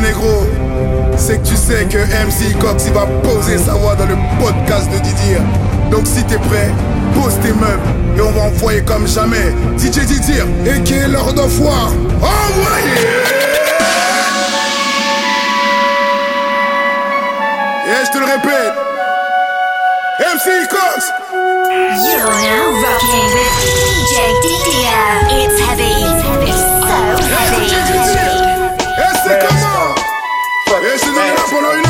négro, c'est que tu sais que MC Cox il va poser sa voix dans le podcast de Didier. Donc si t'es prêt, pose tes meubles et on va envoyer comme jamais DJ Didier et qui est l'heure de foire. Envoyez Et je te le répète, MC Cox You're now with DJ Didier. It's heavy. por hoy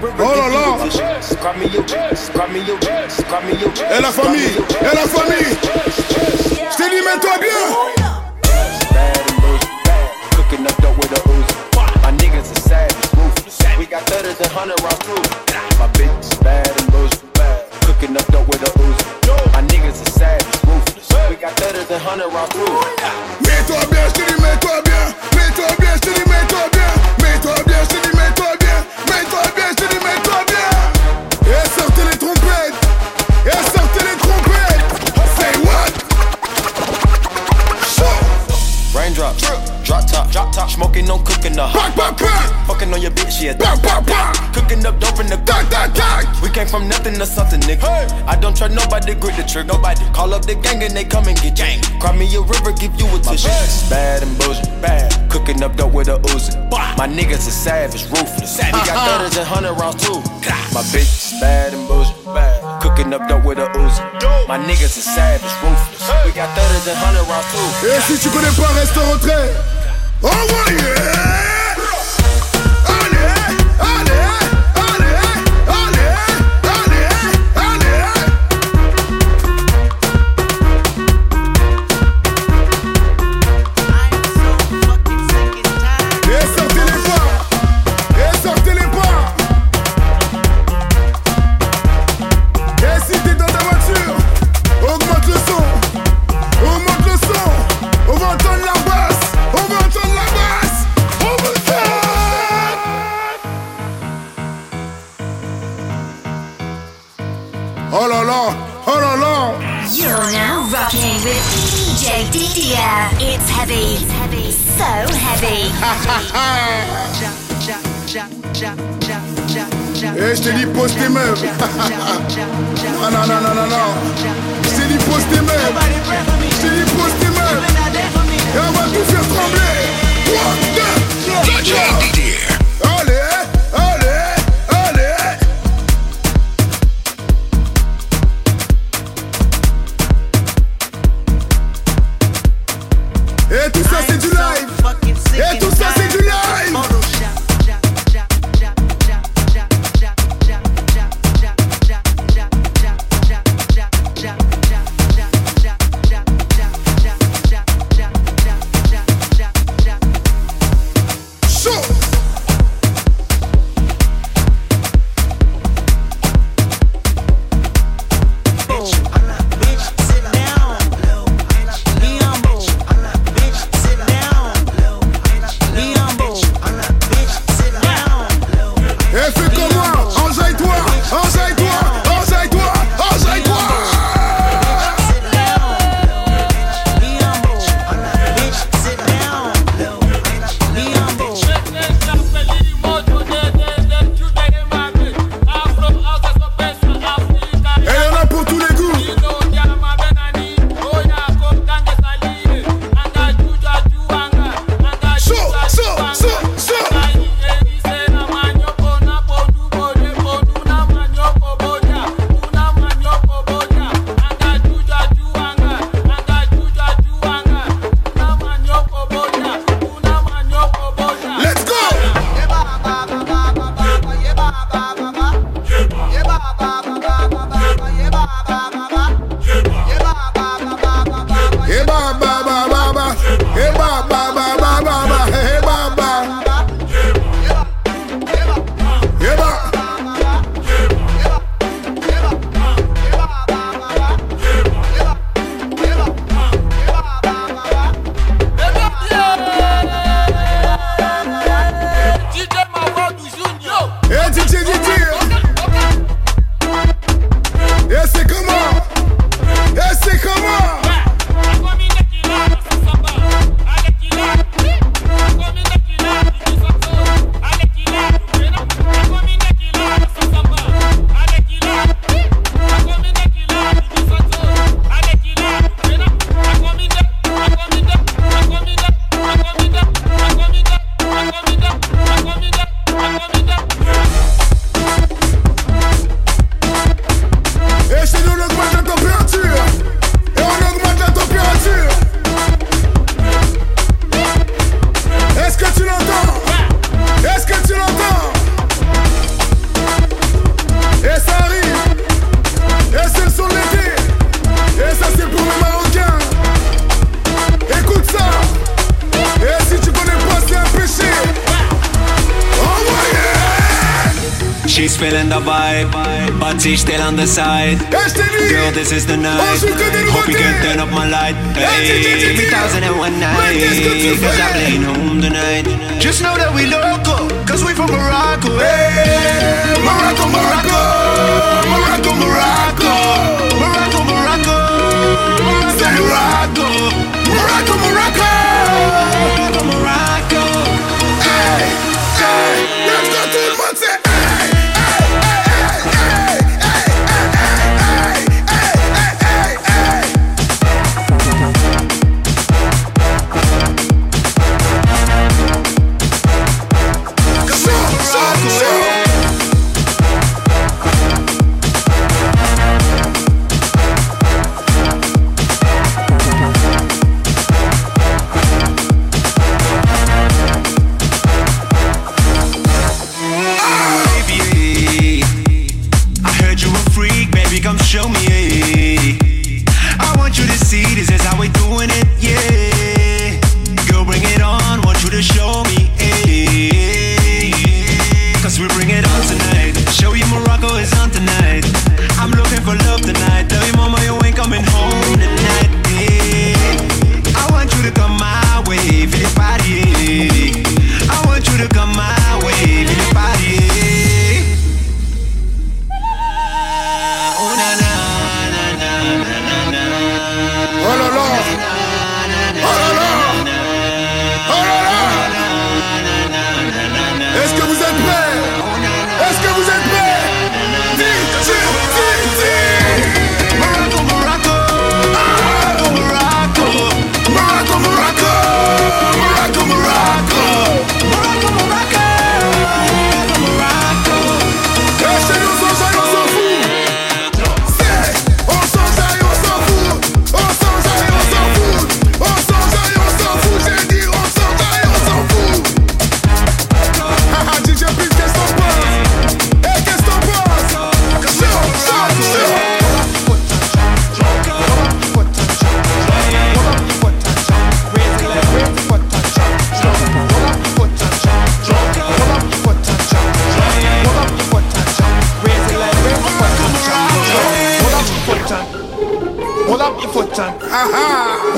River oh,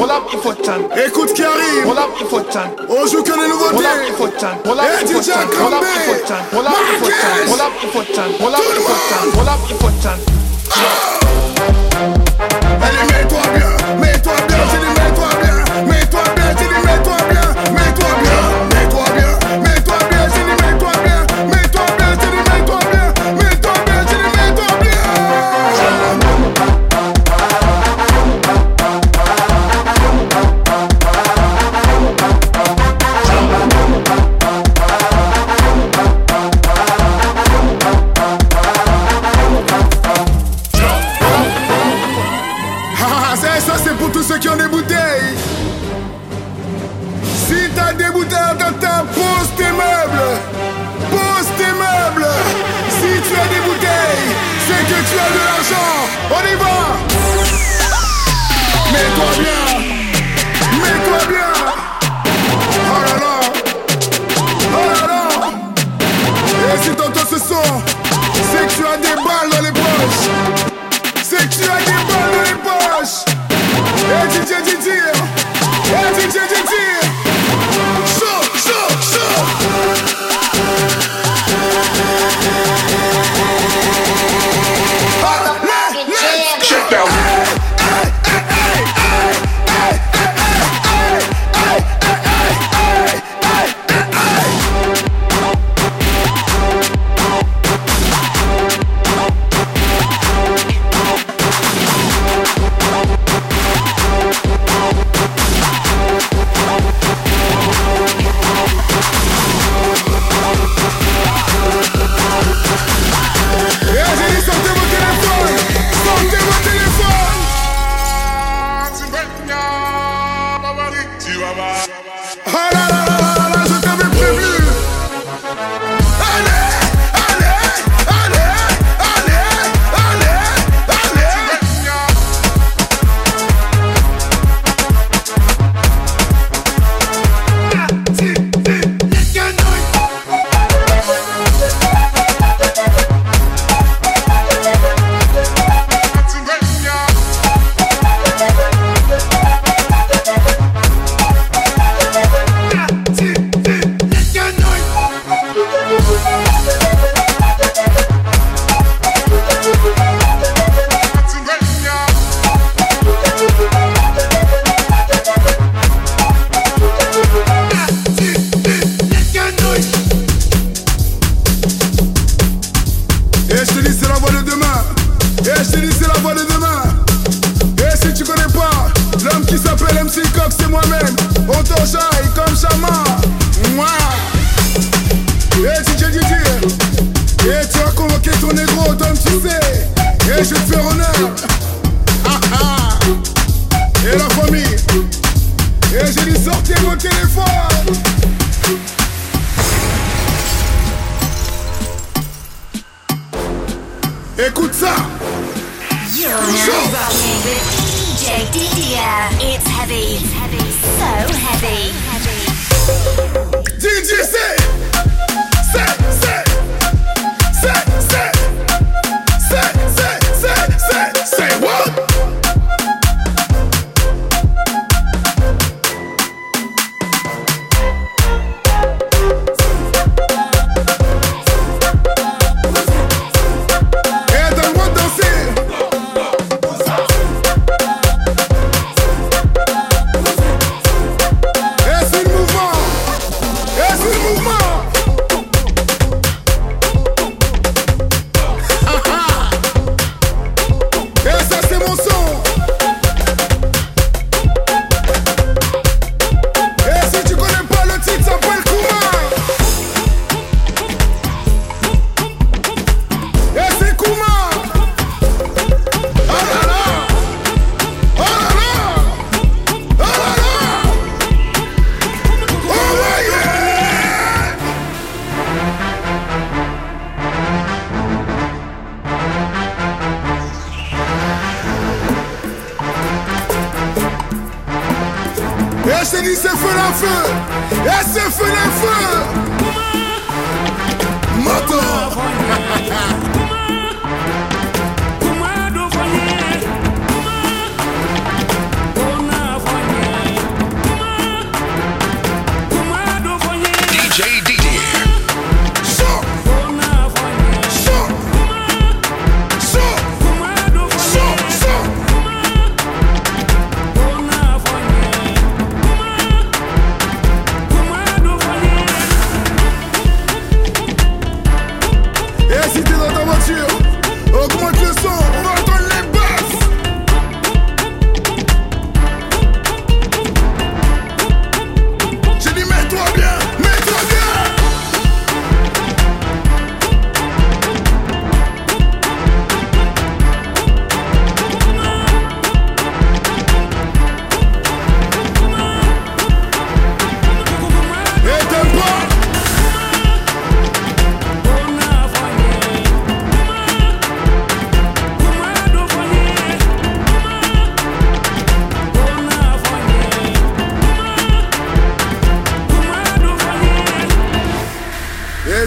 Roll-up, il faut tan. Écoute qui arrive. Roll-up, il faut tan. On joue que les nouveautés. Roll-up, il faut tan. Roll-up, il faut tan. up, il faut tan. up, il faut tan. up, il faut tan. up, il faut tan. up, il faut.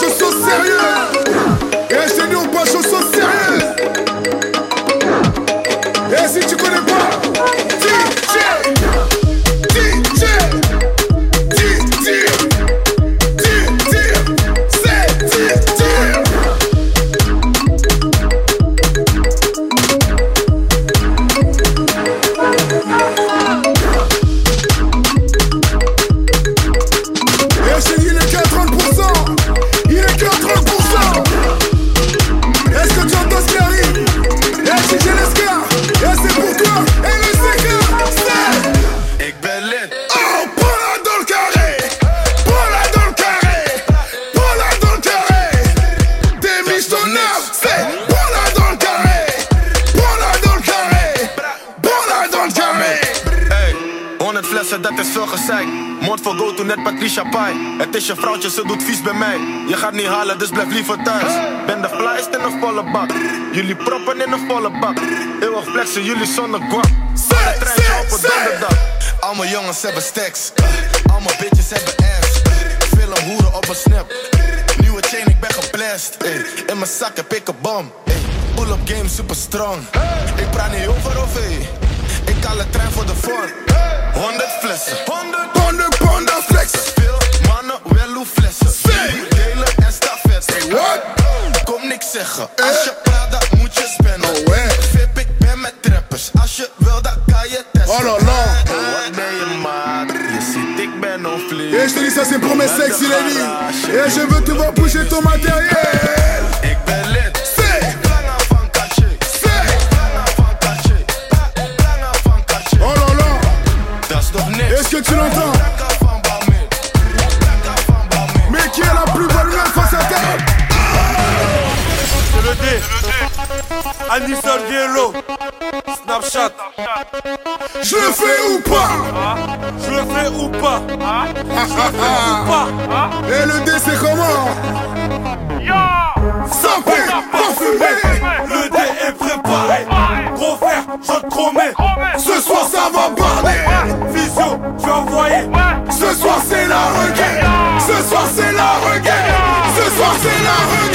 shit so serious. dat is veel gezeik. Mond voor go to net Patricia Pai. Het is je vrouwtje, ze doet vies bij mij. Je gaat niet halen, dus blijf liever thuis. Ben de flyest in een volle bak. Jullie proppen in een volle bak. Eeuwig flexen, jullie zonder grapp. Zonder trein treintje op een donderdag. Alle jongens hebben stacks. Alle bitches hebben ass. Veel hoeren op een snap. Nieuwe chain, ik ben geplast. In mijn zak heb ik een bom. Pull-up game super strong. Ik praat niet over of Ik haal de trein voor de vorm. 100 Et je dis ça, c'est pour mes. Et je veux te voir bouger ton matériel. Est-ce que tu l'entends? Mais qui est la plus bonne meuf face à terre? C'est le D. Anison Biello. Snapchat. Je le fais ou pas? Ah, je le fais ou pas? Ah, je le fais ou ah. pas? Et le D c'est comment? Yo! Sapé, parfumé, le D est préparé. Gros frère, je te promets, ce soir ça va barrer. Je vais envoyer. Ce soir c'est la reggae. Ce soir c'est la reggae. Ce soir c'est la reggae.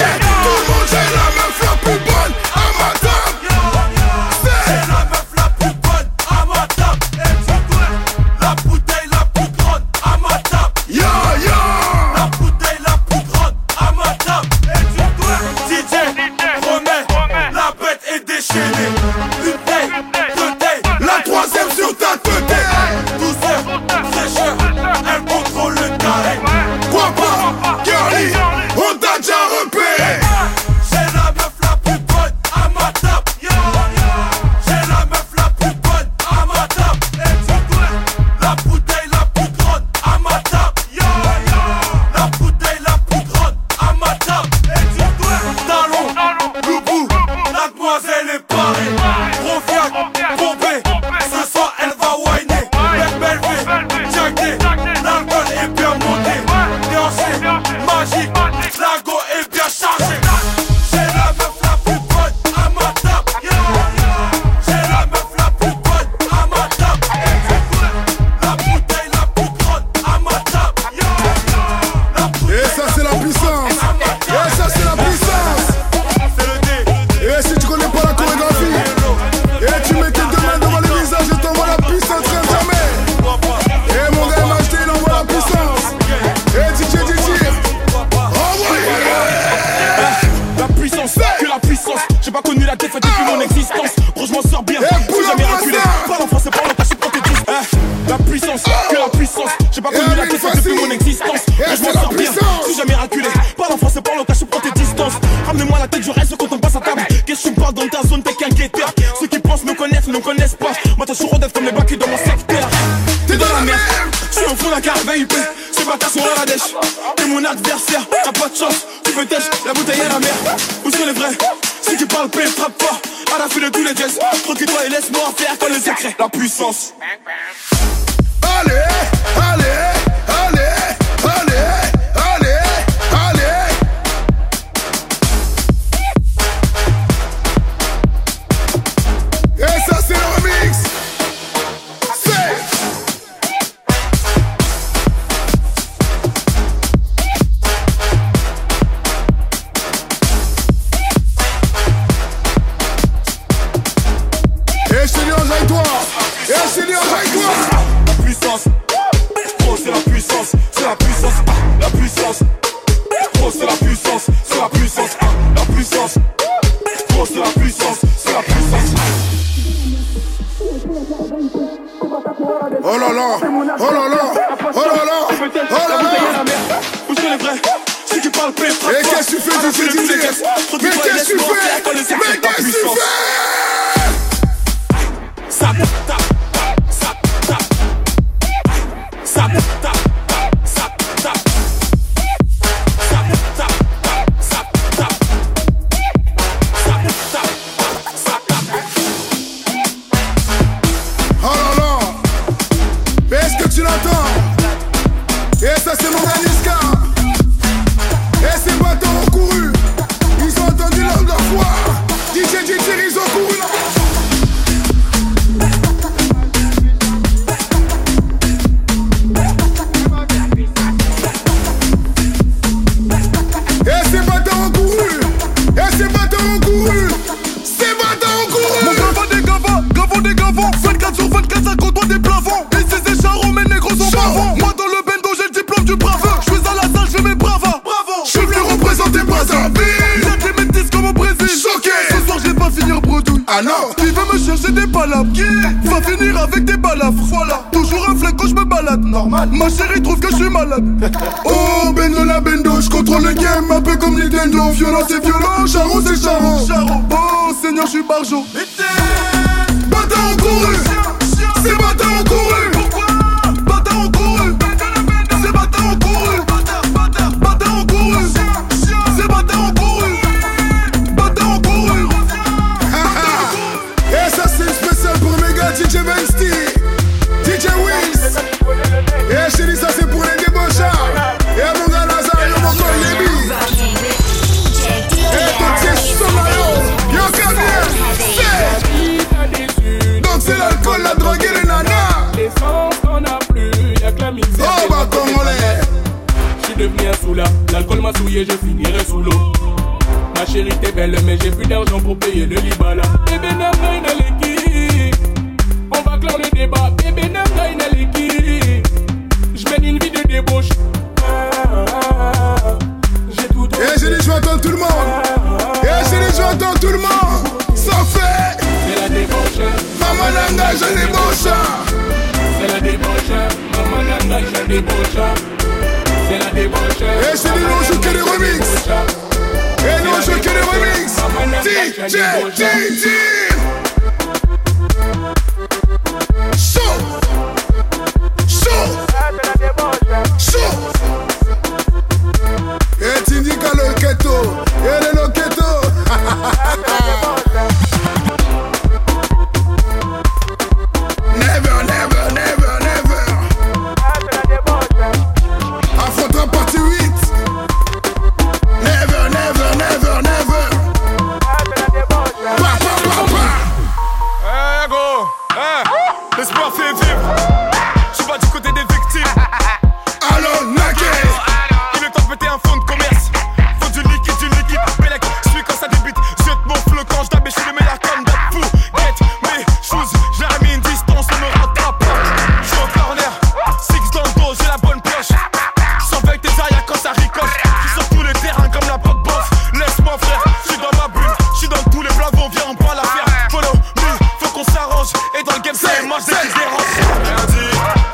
c'est, moi j'ai des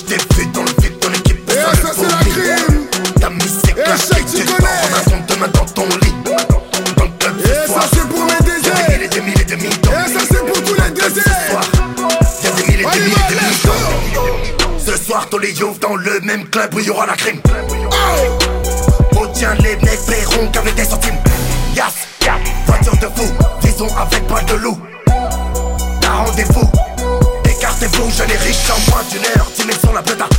Je t'ai vu dans le vide, dans l'équipe. Et dans ça, c'est la crime. Ta musique, la tu connais. On a compte demain dans ton lit. Dans le club, Et ça, c'est pour mes désirs. Y'a des milliers, des milliers, des milliers. Et ça, c'est pour tous les désirs. Y'a des des des. Ce soir, tous les youths dans le même club où y'aura la crime. Oh! oh Retiens les mecs, paieront qu'avec des centimes. Yas, voiture de fou, disons avec pas de loup. T'as rendez-vous, écartez-vous, je les riches en moins d'une heure mais sans la bête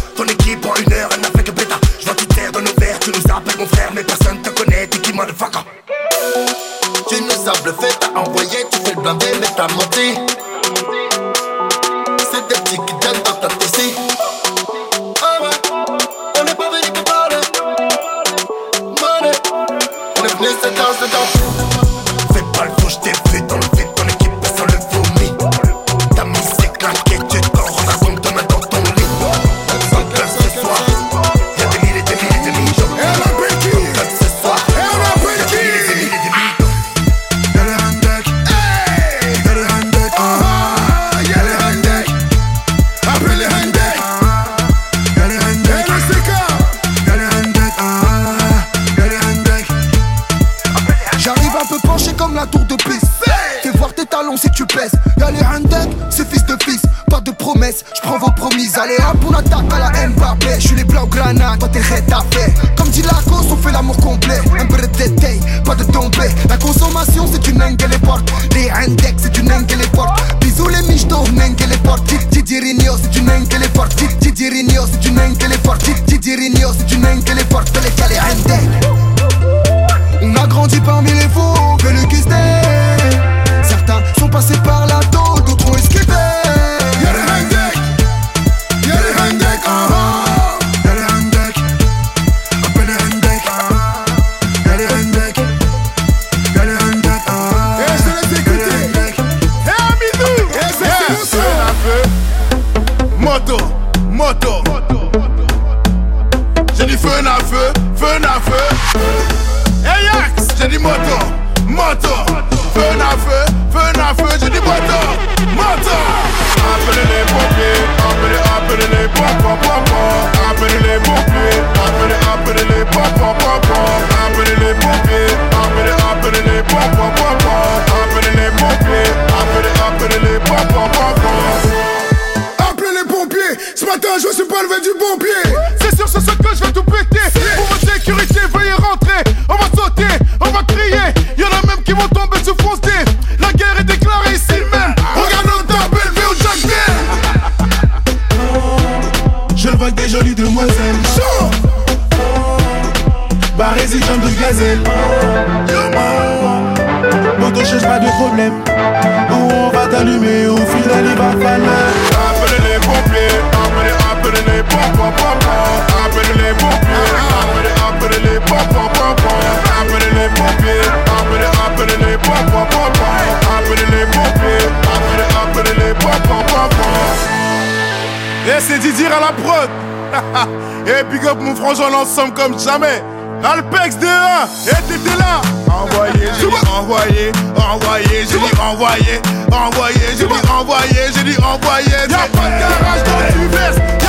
ensemble comme jamais. Alpex D1, et t'étais là. Envoyé, j'ai dit envoyé, envoyé, j'ai dit envoyé, envoyé, j'ai dit envoyé, j'ai dit envoyé. Y'a pas de garage dans tu.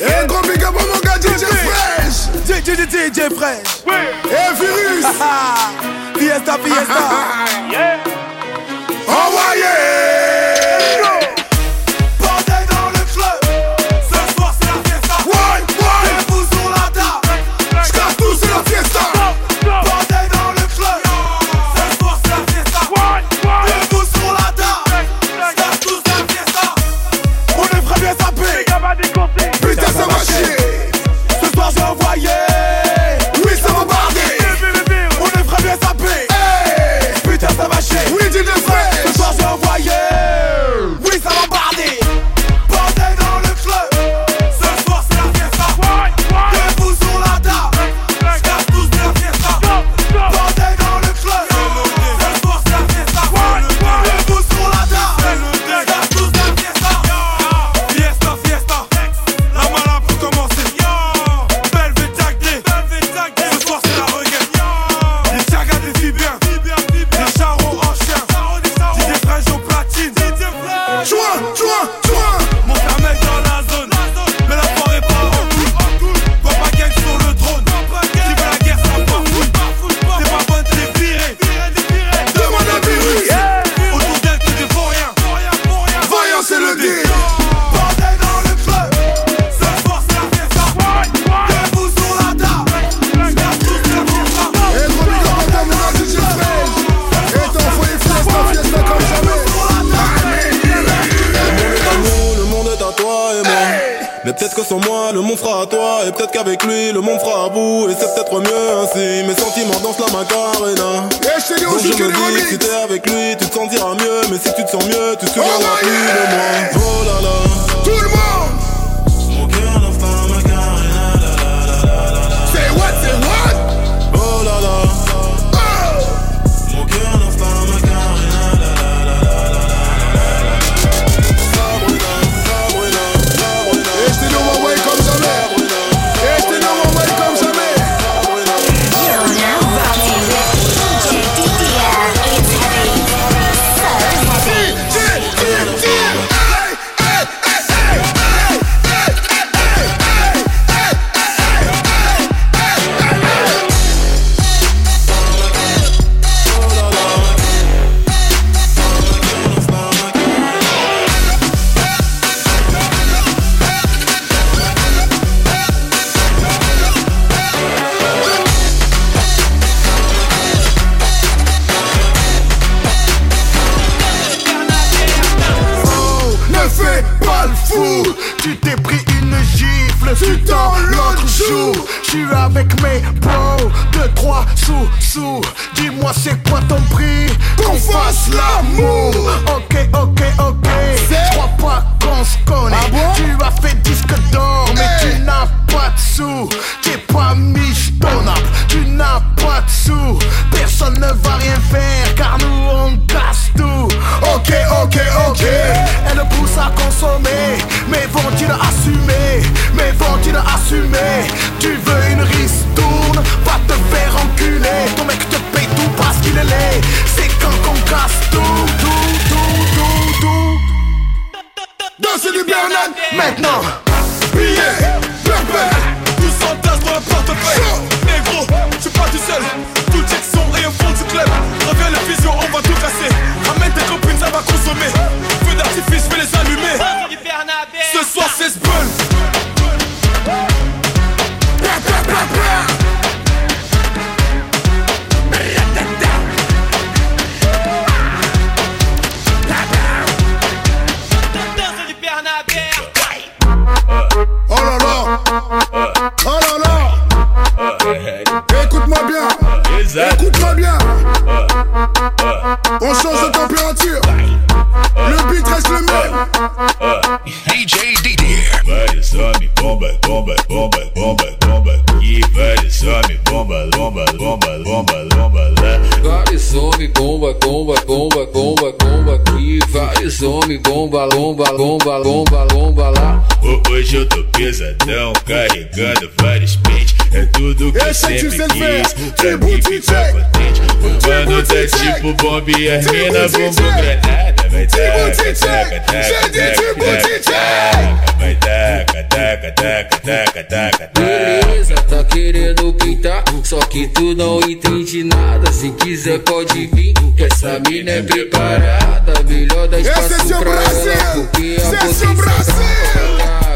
Et gros big up mon gars DJ Fresh. DJ DJ DJ, Fresh. Oui Et Virus. Fiesta Fiesta. Yeah. fire. Qu'avec lui, le monde fera à vous. Et c'est peut-être mieux ainsi. Mes sentiments dansent la macarena. Et je te dis Donc je me dis, si t'es avec lui, tu te sentiras mieux. Mais si tu te sens mieux, tu te souviendras Oh, plus yeah. de moi. Bomba, bomba, bomba, bomba, bomba lá. Ho- Hoje eu tô pesadão, carregando vários pentes. É tudo que eu é sempre quis. Pra mim ficar contente. O mano tá tipo bomba e as mina bumbum granada. Vai taca, taca, taca, taca, Boutique. taca. Vai taca, taca, taca, taca, taca, que tu não entende nada. Se quiser pode vir, que essa mina é preparada. Melhor dar Esse é espaço seu pra Brasil. ela, porque a Esse é potência seu Brasil.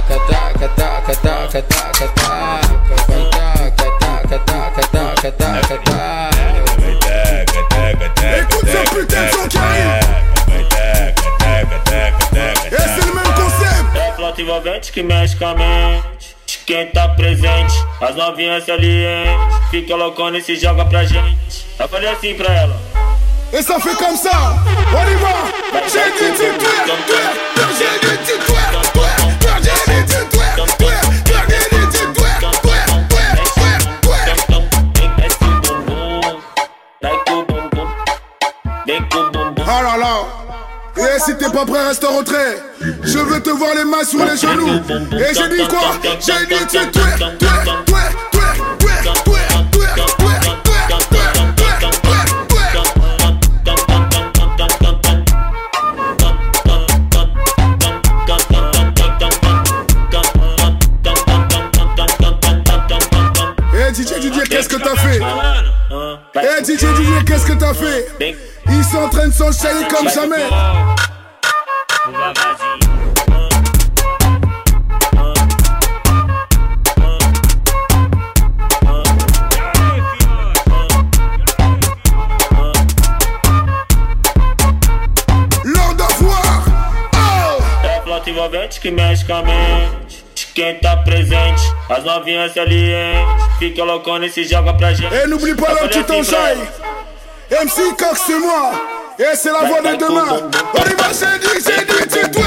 taca, taca, taca, taca, taca, taca, vai taca, taca, taca, taca, taca, taca. Vai taca, taca, taca, Écoute ce putain de son qui arrive. Et c'est le même concept É flauta envolvente que mexe com a mente quem tá presente. As novinhas salientes, Fica loucona e se joga pra gente. Eu falei assim pra ela. E só foi como só, Oliva, cheio de titué. Oh là là Et si t'es pas prêt, reste rentré Je veux te voir les mains sur les genoux Et j'ai dit quoi? J'ai dit tu tuer, tuer, tuer qu'est-ce que t'as fait Ils sont en train de s'enchaîner comme jamais. Oh. envolvente que mexe com a mente. Quem tá presente, as novinhas se aliente. Fica loucona e se joga pra gente. Ei, não não, MC Coq, c'est moi. Et c'est la voix de demain. On y va, j'ai dit, j'ai dit, c'est toi,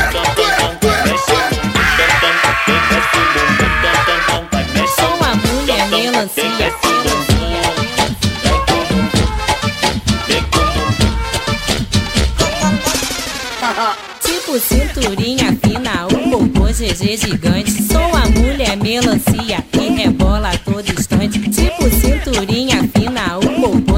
é melancia, Tipo cinturinha fina, o popô GG gigante. Sou a mulher é melancia e rebola a todo instante. Tipo cinturinha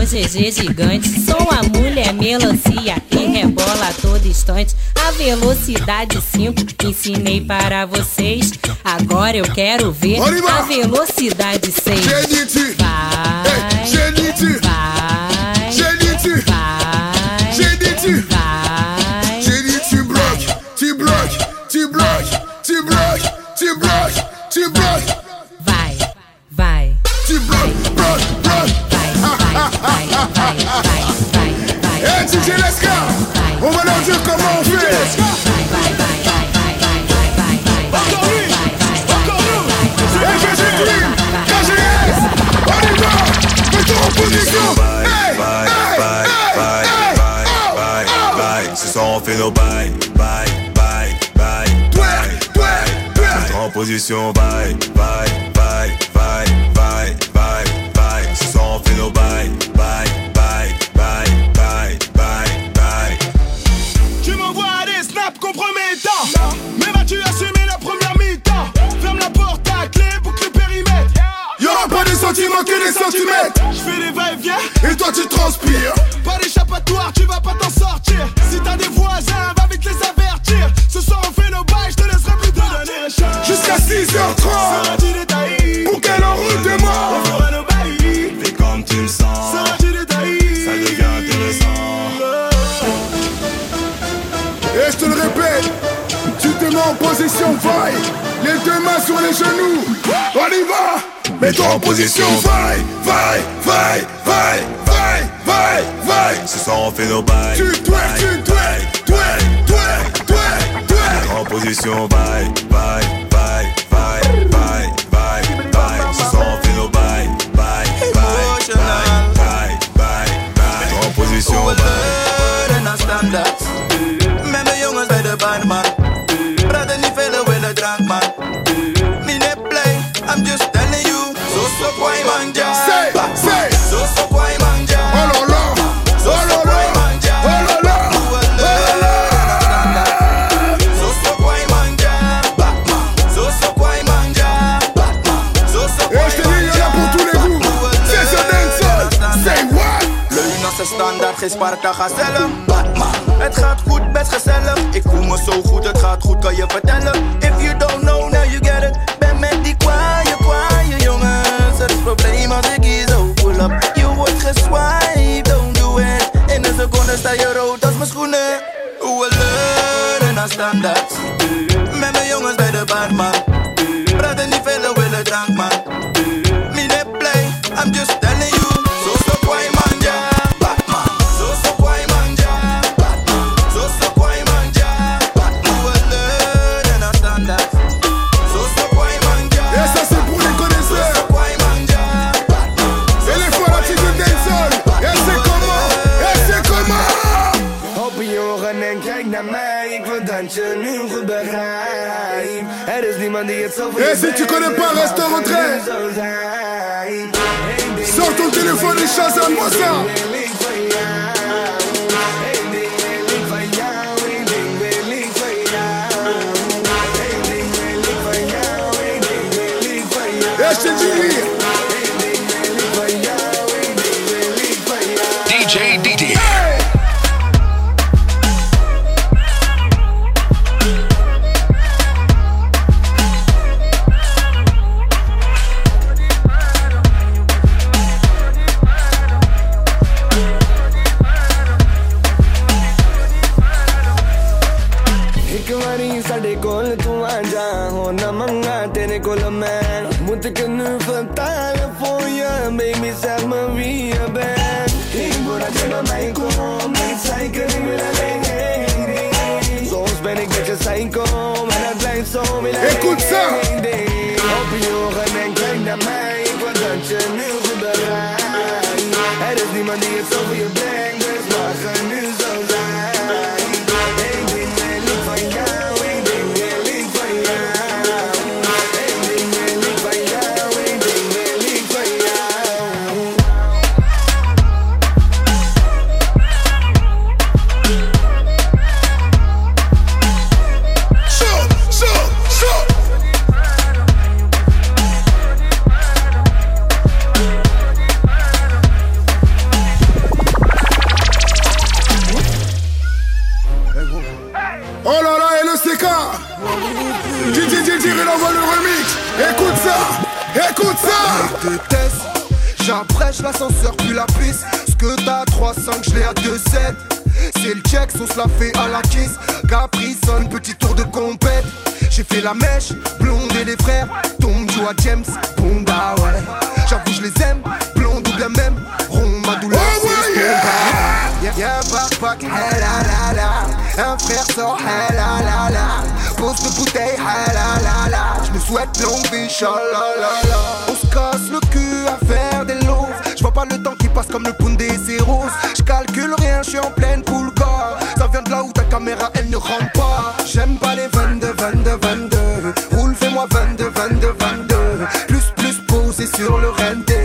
GG gigante. Sou a mulher melancia e rebola a todo instante. A velocidade 5 ensinei para vocês. Agora eu quero ver a velocidade 6. Vai, vai. On va leur dire comment on fait. Encore lui, encore nous. FG Clean, KGS, on y va. Mettons en position. bye, bye, bye, bye, Ce soir on fait nos bye bails, bails, bails. Twerk, twerk, twerk. Mettons en position, Bye bye. Et si tu connais pas, reste rentré. Sors ton téléphone et chasse à moi ça Oh là là, et le CK Didi Didi, il envoie le remix. Écoute ça Écoute ça. Déteste, j'apprêche l'ascenseur puis la piste Ce que t'as 3-5, je l'ai à 2-7 C'est le check, on se la fait à la kiss. Capri sonne, petit tour de compète. J'ai fait la mèche, blonde et les frères. Tombe joue à James, Bonda ouais. J'avoue je les aime, blonde ou bien même Rond ma douleur c'est ce Y'a y'a un papa Un frère sort hey la la la. Pose de bouteille hey la la la. Je me souhaite longue vie la On se casse le cul à faire des loaves Je vois pas le temps qui passe comme le Pundé c'est rose. Je calcule rien, je suis en pleine poule corps. Ça vient de là où ta caméra elle ne rentre pas. J'aime pas les 22, 22, 22 Roule fais-moi 22, 22, 22 Plus, plus posé sur le renté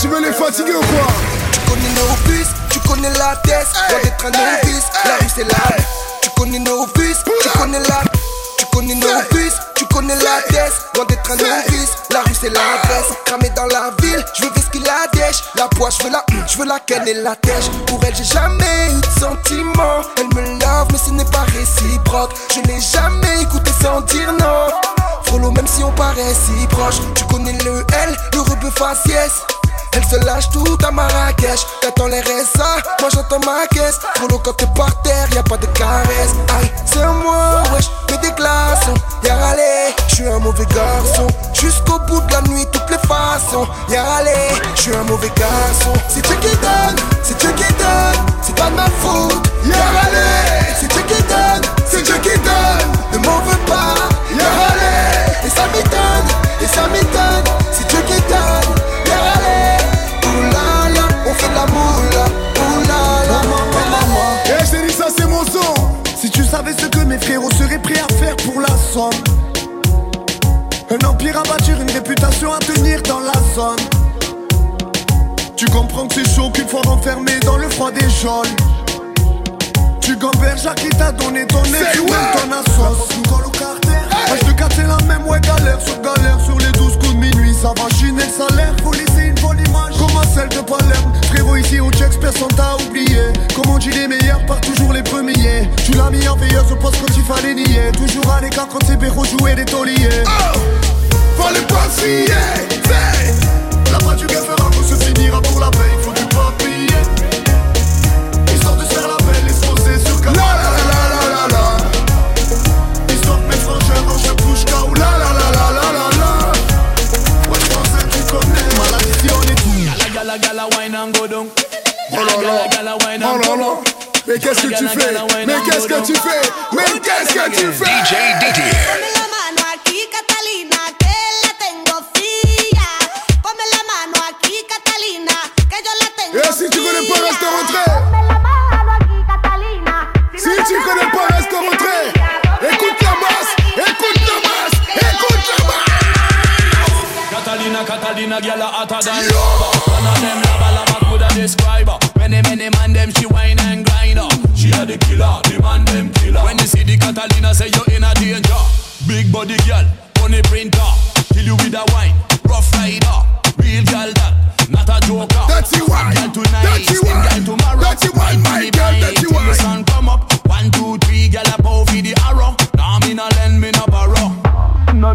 tu veux les fatiguer ou quoi Tu connais nos bus, tu connais la tête Loin d'être un novice, la rue c'est la Tu connais nos bus, tu connais la Tu connais nos bus, tu connais la tête Loin d'être un novice, la rue c'est l'adresse Cramé dans la ville, je veux ce qu'il a dèche La poisse, je veux la je veux la canne et la tèche. Pour elle j'ai jamais eu de sentiments. Elle me lave mais ce n'est pas réciproque. Je n'ai jamais écouté sans dire non Même si on paraît si proche. Tu connais le L, le rebeu faciès. Elle se lâche tout à Marrakech. T'attends les RSA, moi j'entends ma caisse. Follow quand t'es par terre, y a pas de caresse. Aïe, c'est moi, wesh, mets des glaçons Y'a râlé, j'suis un mauvais garçon. Jusqu'au bout de la nuit, toutes les façons. Y'a râlé, j'suis un mauvais garçon. C'est Dieu qui donne, c'est Dieu qui donne. C'est pas de ma faute, y'a râlé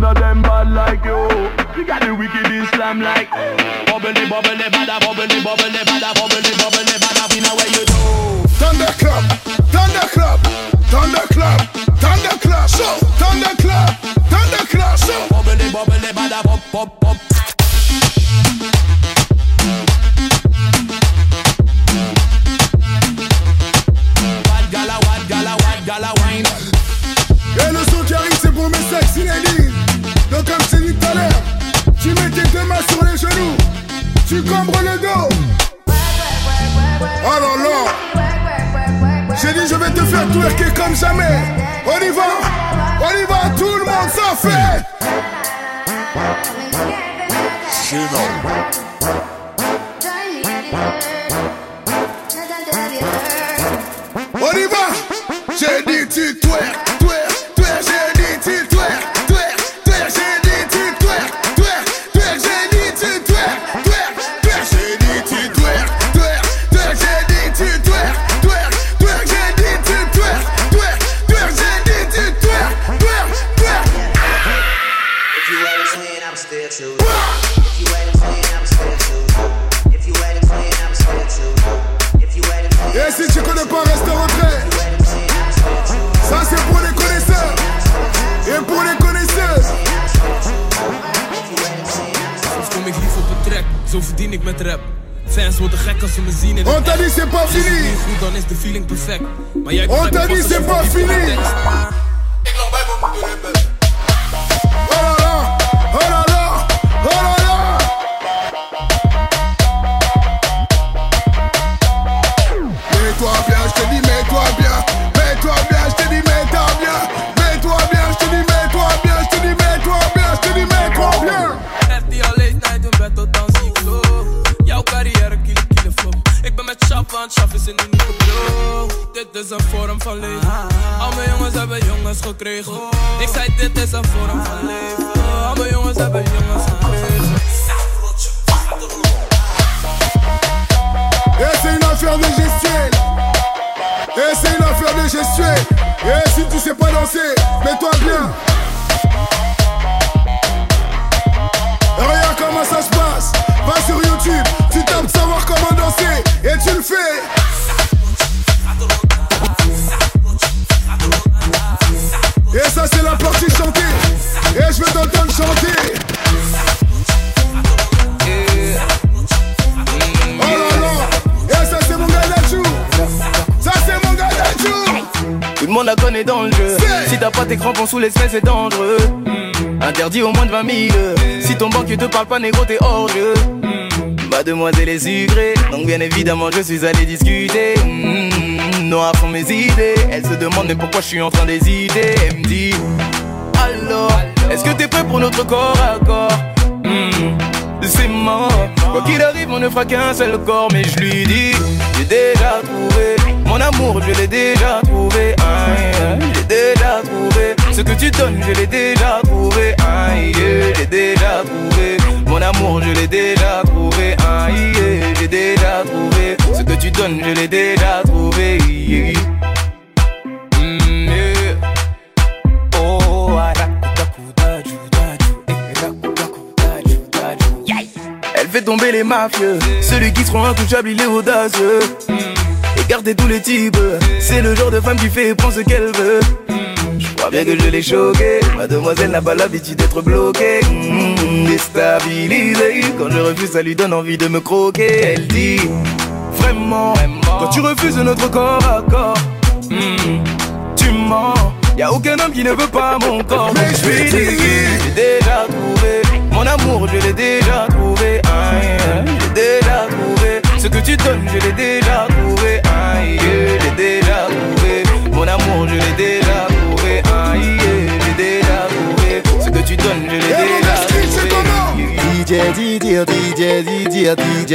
of them bad like you. You got the wicked Islam like bubbly, bubbly, bada, bubbly, bubbly, bada, bubbly, bubbly, bada. We know you do. Thunderclap Thunderclap Thunderclap Thunderclap, thunderclap, thunderclap. Bubbly, bubbly, bada, gala, bad gala, wine. Et le son qui arrive, c'est pour mes sexy ladies. Donc, comme c'est dit tout à l'heure, tu mets tes deux mains sur les genoux, tu combres le dos. Oh là là. J'ai dit, je vais te faire twerker comme jamais. On y va, on y va, tout le monde s'en fait. On y va. J'ai dit, tu twerk, met rap. Fans worden gek als ze me zien in t'a dit, c'est pas Als je het fini. niet goed, dan is de feeling perfect. Maar jij begrijpt pas als je c'est pas verdient fini. met is een vorm van leven Al mijn jongens Et c'est une affaire de gestuelle. C'est une affaire de gestuelle. Et si tu sais pas danser, mets-toi bien. Regarde comment ça se passe. Va sur YouTube, tu tapes savoir comment danser. Et tu le fais. Et ça c'est la partie chantée. Et je vais t'entendre chanter. Oh là là. Et ça c'est mon gars d'Adjou. Ça c'est mon gars d'Adjou. Tout le monde la connaît dans le jeu. Si t'as pas tes crampons sous les c'est dangereux. Interdit au moins de 20 000. Si ton banquier te parle pas, négro, t'es hors jeu. Mademoiselle est sucrée, donc bien évidemment, je suis allé discuter. Mm, noir font mes idées. Elle se demande mais pourquoi je suis en train d'hésiter? Elle me dit Alors, est-ce que t'es prêt pour notre corps à corps? Mm, C'est mort. Quoi qu'il arrive, on ne fera qu'un seul corps. Mais je lui dis J'ai déjà trouvé mon amour, je l'ai déjà trouvé. J'ai déjà trouvé ce que tu donnes, je l'ai déjà trouvé. Aïe, j'ai déjà trouvé mon amour, je l'ai déjà trouvé. Aïe, j'ai déjà trouvé ce que tu donnes, je l'ai déjà trouvé. Mm, yeah. Elle fait tomber les mafieux, celui qui seront intouchables, il est audacieux. Et garder tous les types, c'est le genre de femme qui fait et prend ce qu'elle veut. Crois bien que je l'ai choquée, mademoiselle n'a pas l'habitude d'être bloquée. Mmh, déstabilisée, quand je refuse, ça lui donne envie de me croquer. Elle dit Vraiment, quand tu refuses notre corps à corps, mmh, tu mens. Y a aucun homme qui ne veut pas mon corps. Mais je lui dis J'ai déjà trouvé mon amour, je l'ai déjà trouvé. Aïe, j'ai déjà trouvé ce que tu donnes, je l'ai déjà trouvé. Aïe, j'ai déjà trouvé mon amour, je l'ai déjà trouvé. DJ, DJ, DJ, DJ, DJ.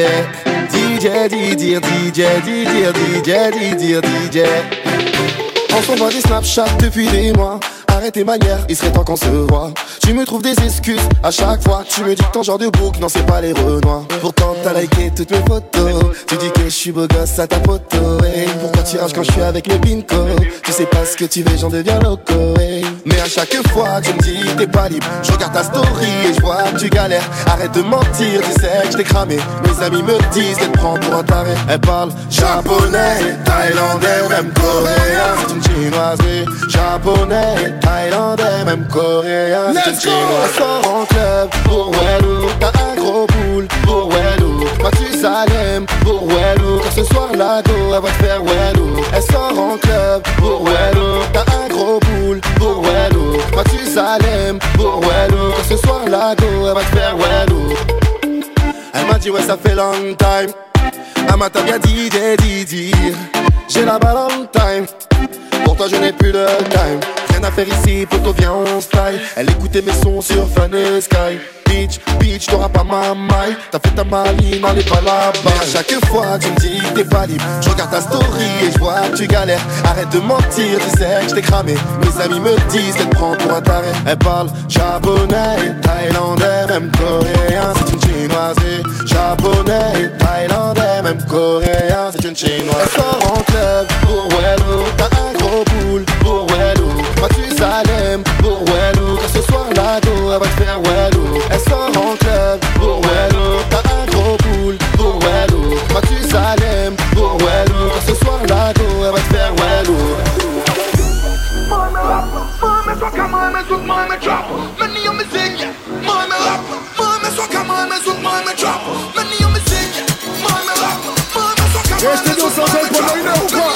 DJ, DJ, DJ, DJ, DJ, DJ, DJ. On s'envoie des Snapchat depuis des mois. Arrête tes manières, il serait temps qu'on se voit. Tu me trouves des excuses à chaque fois. Tu me dis que ton genre de bouc, non, c'est pas les renois. Pourtant, t'as liké toutes mes photos. Tu dis que je suis beau gosse à ta photo. Hey. Pourquoi tu rages quand je suis avec les pinko? Tu sais pas ce que tu veux, j'en deviens loco. hey. Mais à chaque fois, tu me dis t'es pas libre. Je regarde ta story et je vois que tu galères. Arrête de mentir, tu sais que je t'ai cramé. Mes amis me disent qu'elle prend pour un taré. Elle parle japonais, thaïlandais, même coréen. C'est une chinoise. Japonais, même coréen. C'est une Let's go. chinoise. Elle sort en club pour Wellou. T'as un gros boule pour Wellou. Mathieu Salem pour Wellou. Quand ce soir la go, elle va te faire Wellou. Elle sort en club pour Wellou. T'as un gros boule pour Wellou. Mathieu Salem pour Wellou. Quand ce soir la go, elle va te faire Wellou. Elle m'a dit ouais ça fait long time Elle m'a bien dit Didi J'ai la balle on time Pour toi je n'ai plus de time Rien faire ici, poto viens on style. Elle écoutait mes sons sur et Sky. Bitch, bitch, t'auras pas ma maille. T'as fait ta maline, est pas là-bas chaque fois tu me dis t'es pas libre Je regarde ta story et je vois que tu galères. Arrête de mentir, tu sais que je t'ai cramé. Mes amis me disent qu'elle prend pour un taré. Elle parle japonais, thaïlandais, même coréen C'est une chinoise. Et japonais, thaïlandais, même coréen C'est une chinoise. Elle sort en club pour Wello T'as un gros boule Salem pour Wello Quand ce soir la go, elle va te faire Wello Elle sort en club pour Wello T'as un gros boule pour Wello Mathieu Salem pour Wello Quand ce soir la go, elle va te faire Wello Mame soca, mame zoek, mame trap Many om me zing, yeah Mame rap Mame soca, mame zoek, mame trap Many om me zing, yeah rap Mame soca, mame Este zoek, não são mame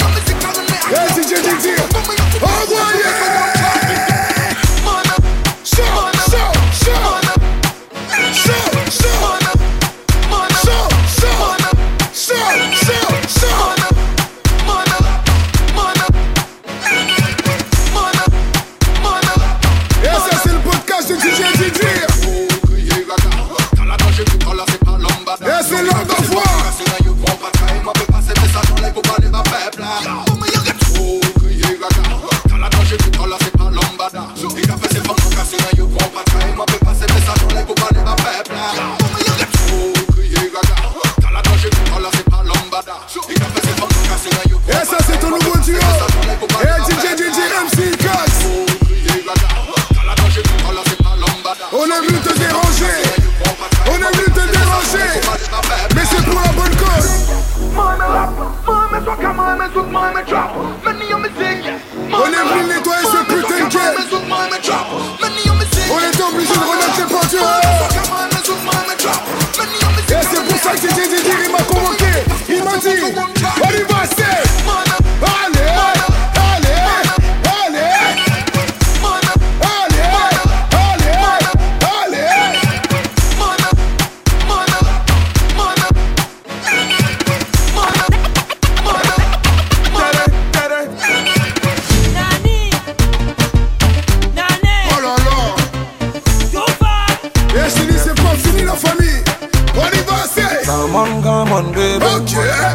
on, come on, baby.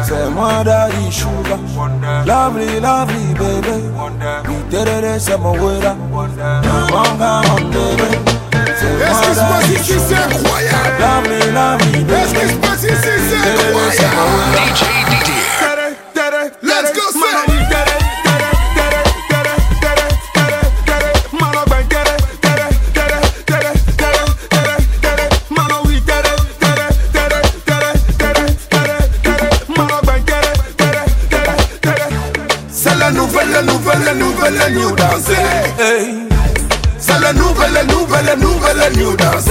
Fais-moi daddy sugar. Lovely, lovely, baby. We did it, c'est mon wera. Come on, come on, baby. Est-ce qui se passe ici c'est incroyable Lovely, lovely, baby. Est-ce qui se passe ici c'est incroyable Let's la nouvelle, la new dance.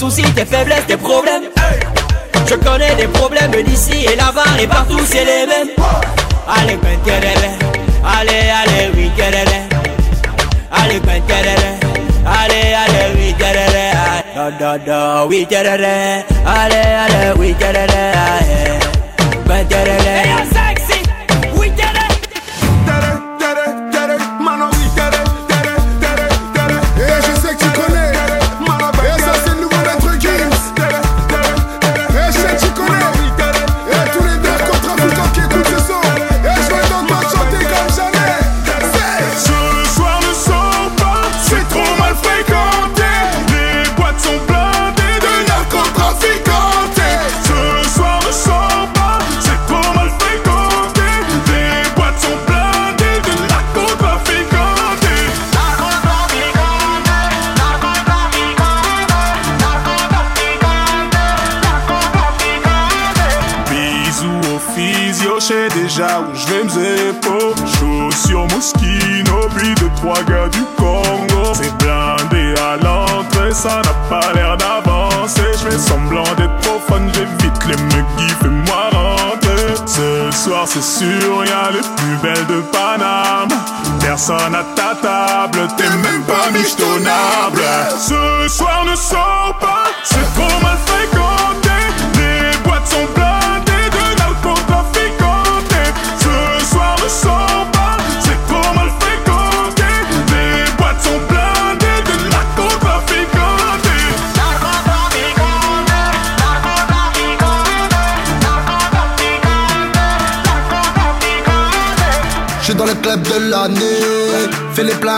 soucis, tes faiblesses, tes problèmes. Je connais des problèmes d'ici et là-bas, et partout c'est les mêmes. Allez, Benkerele, allez, allez, oui, Kerele. Allez, Benkerele, allez, allez, oui, Kerele. Da da da, oui,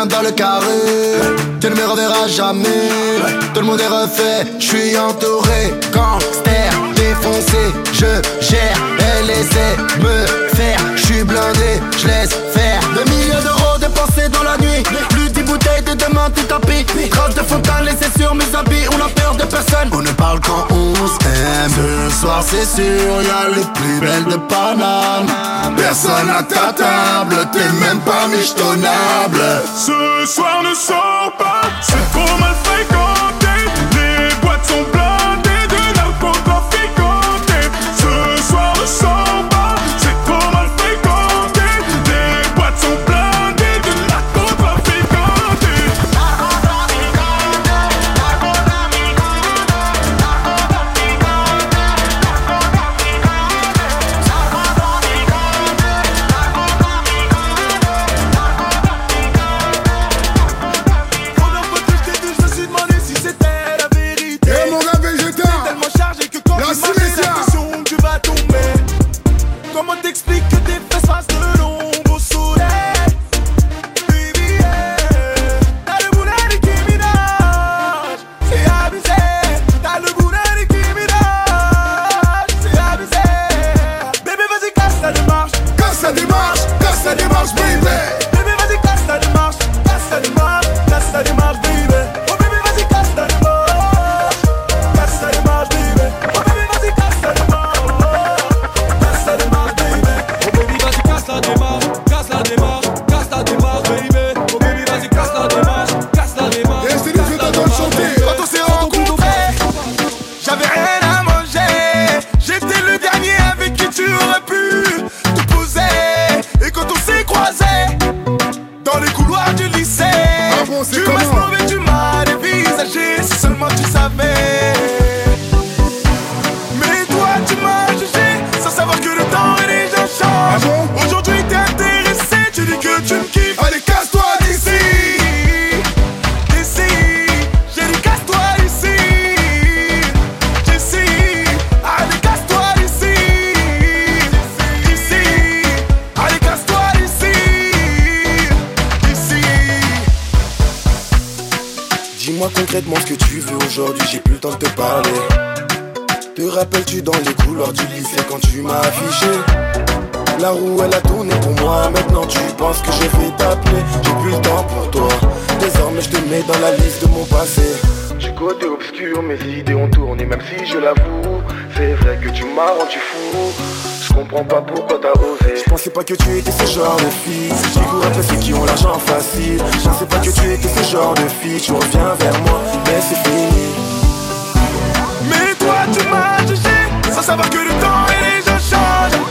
dans le carré. Tu ne me reverras jamais. Tout le monde est refait, je suis entouré. Gangster, défoncé, je gère. Et laissez me faire, je suis blindé, je laisse faire. Des millions d'euros dépensés dans la nuit. Plus dix bouteilles de demain, tout tapis Trace de fontaine laissée sur mes habits. On a peur de personne, on ne parle qu'en ce soir c'est sûr, y'a les plus belles de Paname. Personne à ta table, t'es même pas michetonnable Ce soir ne sort La roue elle a tourné pour moi. Maintenant tu penses que je vais t'appeler J'ai plus le temps pour toi. Désormais je te mets dans la liste de mon passé. Du côté obscur mes idées ont tourné. Même si je l'avoue C'est vrai que tu m'as rendu fou. Je comprends pas pourquoi t'as osé. Je pensais pas que tu étais ce genre de fille. Qui court après ceux qui ont l'argent facile Je pensais pas que tu étais ce genre de fille. Tu reviens vers moi mais c'est fini. Mais toi tu m'as jugé. Sans savoir que le temps et les gens changent.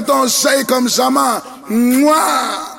Qu'on t'en comme jamais. Mouah